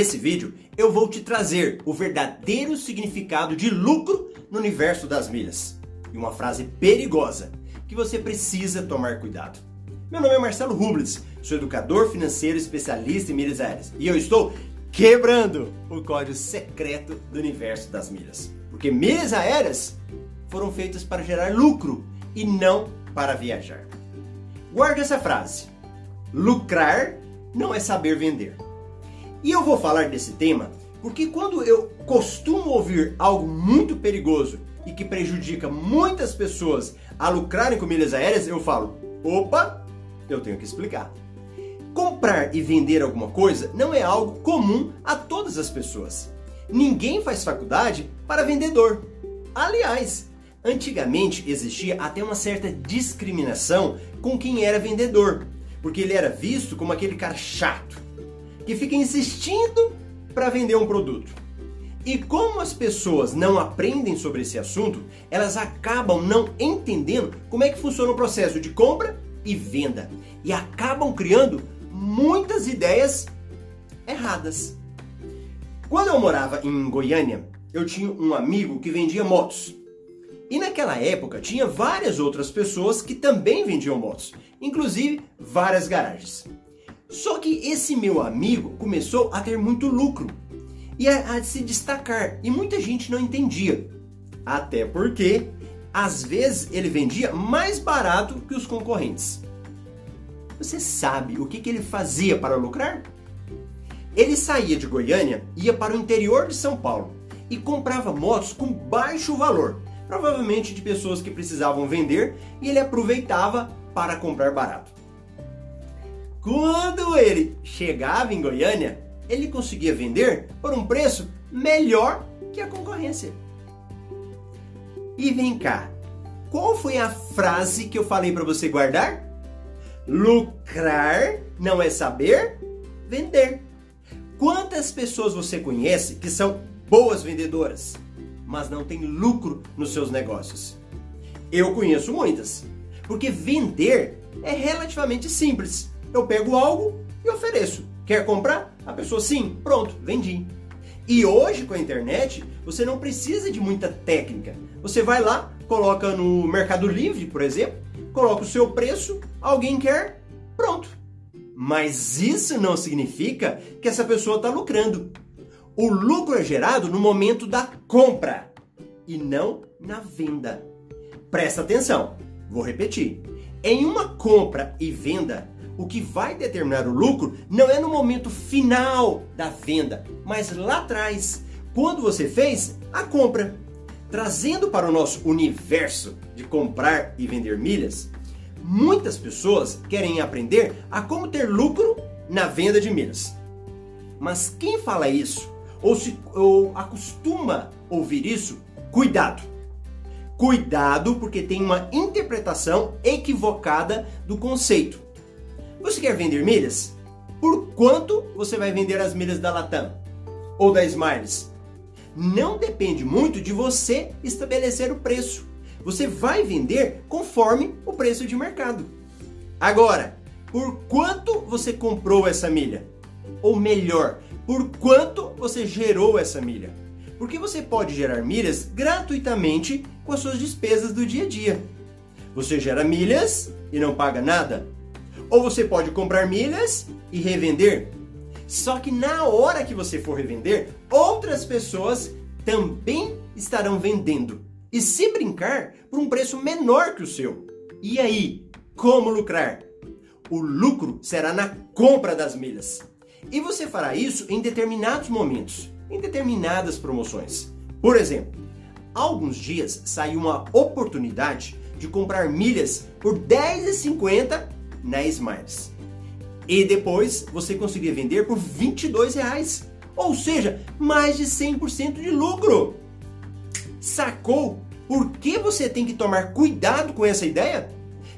nesse vídeo eu vou te trazer o verdadeiro significado de lucro no universo das milhas. E uma frase perigosa que você precisa tomar cuidado. Meu nome é Marcelo Rubles, sou educador financeiro especialista em milhas aéreas e eu estou quebrando o código secreto do universo das milhas. Porque milhas aéreas foram feitas para gerar lucro e não para viajar. Guarde essa frase: lucrar não é saber vender. E eu vou falar desse tema porque quando eu costumo ouvir algo muito perigoso e que prejudica muitas pessoas a lucrarem com milhas aéreas, eu falo: opa, eu tenho que explicar. Comprar e vender alguma coisa não é algo comum a todas as pessoas. Ninguém faz faculdade para vendedor. Aliás, antigamente existia até uma certa discriminação com quem era vendedor, porque ele era visto como aquele cara chato que fica insistindo para vender um produto. E como as pessoas não aprendem sobre esse assunto, elas acabam não entendendo como é que funciona o processo de compra e venda e acabam criando muitas ideias erradas. Quando eu morava em Goiânia, eu tinha um amigo que vendia motos. E naquela época tinha várias outras pessoas que também vendiam motos, inclusive várias garagens. Só que esse meu amigo começou a ter muito lucro e a, a se destacar, e muita gente não entendia. Até porque, às vezes, ele vendia mais barato que os concorrentes. Você sabe o que, que ele fazia para lucrar? Ele saía de Goiânia, ia para o interior de São Paulo e comprava motos com baixo valor, provavelmente de pessoas que precisavam vender, e ele aproveitava para comprar barato. Ele chegava em Goiânia, ele conseguia vender por um preço melhor que a concorrência. E vem cá, qual foi a frase que eu falei para você guardar? Lucrar não é saber vender. Quantas pessoas você conhece que são boas vendedoras, mas não têm lucro nos seus negócios? Eu conheço muitas, porque vender é relativamente simples. Eu pego algo e ofereço. Quer comprar? A pessoa sim, pronto, vendi. E hoje com a internet, você não precisa de muita técnica. Você vai lá, coloca no Mercado Livre, por exemplo, coloca o seu preço, alguém quer, pronto. Mas isso não significa que essa pessoa está lucrando. O lucro é gerado no momento da compra e não na venda. Presta atenção, vou repetir. Em uma compra e venda, o que vai determinar o lucro não é no momento final da venda, mas lá atrás, quando você fez a compra. Trazendo para o nosso universo de comprar e vender milhas, muitas pessoas querem aprender a como ter lucro na venda de milhas. Mas quem fala isso ou, se, ou acostuma ouvir isso, cuidado. Cuidado, porque tem uma interpretação equivocada do conceito. Você quer vender milhas? Por quanto você vai vender as milhas da Latam ou da Smiles? não depende muito de você estabelecer o preço. Você vai vender conforme o preço de mercado. Agora, por quanto você comprou essa milha? Ou melhor, por quanto você gerou essa milha? Porque você pode gerar milhas gratuitamente com as suas despesas do dia a dia. Você gera milhas e não paga nada. Ou você pode comprar milhas e revender só que na hora que você for revender, outras pessoas também estarão vendendo. E se brincar, por um preço menor que o seu. E aí, como lucrar? O lucro será na compra das milhas. E você fará isso em determinados momentos, em determinadas promoções. Por exemplo, alguns dias saiu uma oportunidade de comprar milhas por R$10,50 na Smiles e depois você conseguia vender por 22 reais. Ou seja, mais de 100% de lucro. Sacou por que você tem que tomar cuidado com essa ideia?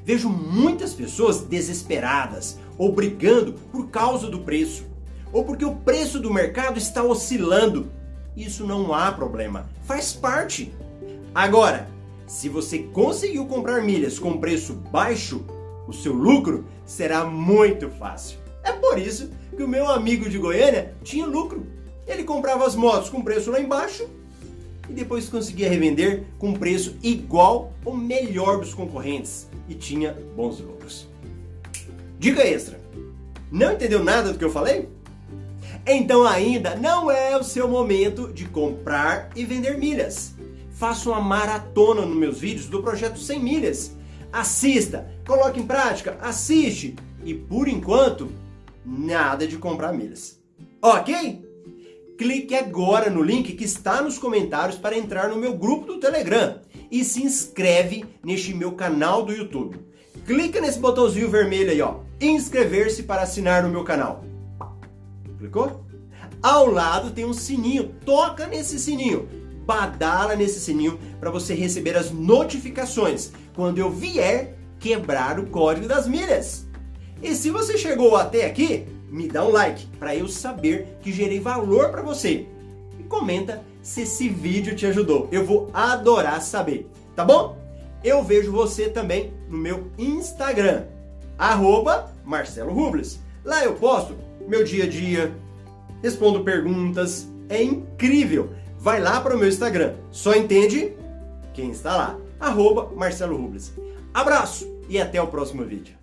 Vejo muitas pessoas desesperadas ou brigando por causa do preço, ou porque o preço do mercado está oscilando. Isso não há problema, faz parte. Agora, se você conseguiu comprar milhas com preço baixo, o seu lucro será muito fácil. É por isso que o meu amigo de Goiânia tinha lucro. Ele comprava as motos com preço lá embaixo e depois conseguia revender com preço igual ou melhor dos concorrentes e tinha bons lucros. Dica extra: não entendeu nada do que eu falei? Então ainda não é o seu momento de comprar e vender milhas. Faça uma maratona nos meus vídeos do projeto 100 milhas. Assista, coloque em prática, assiste e por enquanto nada de comprar milhas. Ok? Clique agora no link que está nos comentários para entrar no meu grupo do Telegram e se inscreve neste meu canal do YouTube. Clica nesse botãozinho vermelho aí, ó, inscrever-se para assinar no meu canal. Clicou? Ao lado tem um sininho, toca nesse sininho, badala nesse sininho para você receber as notificações quando eu vier quebrar o código das milhas. E se você chegou até aqui, me dá um like para eu saber que gerei valor para você. E comenta se esse vídeo te ajudou. Eu vou adorar saber, tá bom? Eu vejo você também no meu Instagram, arroba Marcelo Rubles. Lá eu posto meu dia a dia, respondo perguntas, é incrível. Vai lá para o meu Instagram, só entende quem está lá, arroba Marcelo Rubles. Abraço e até o próximo vídeo.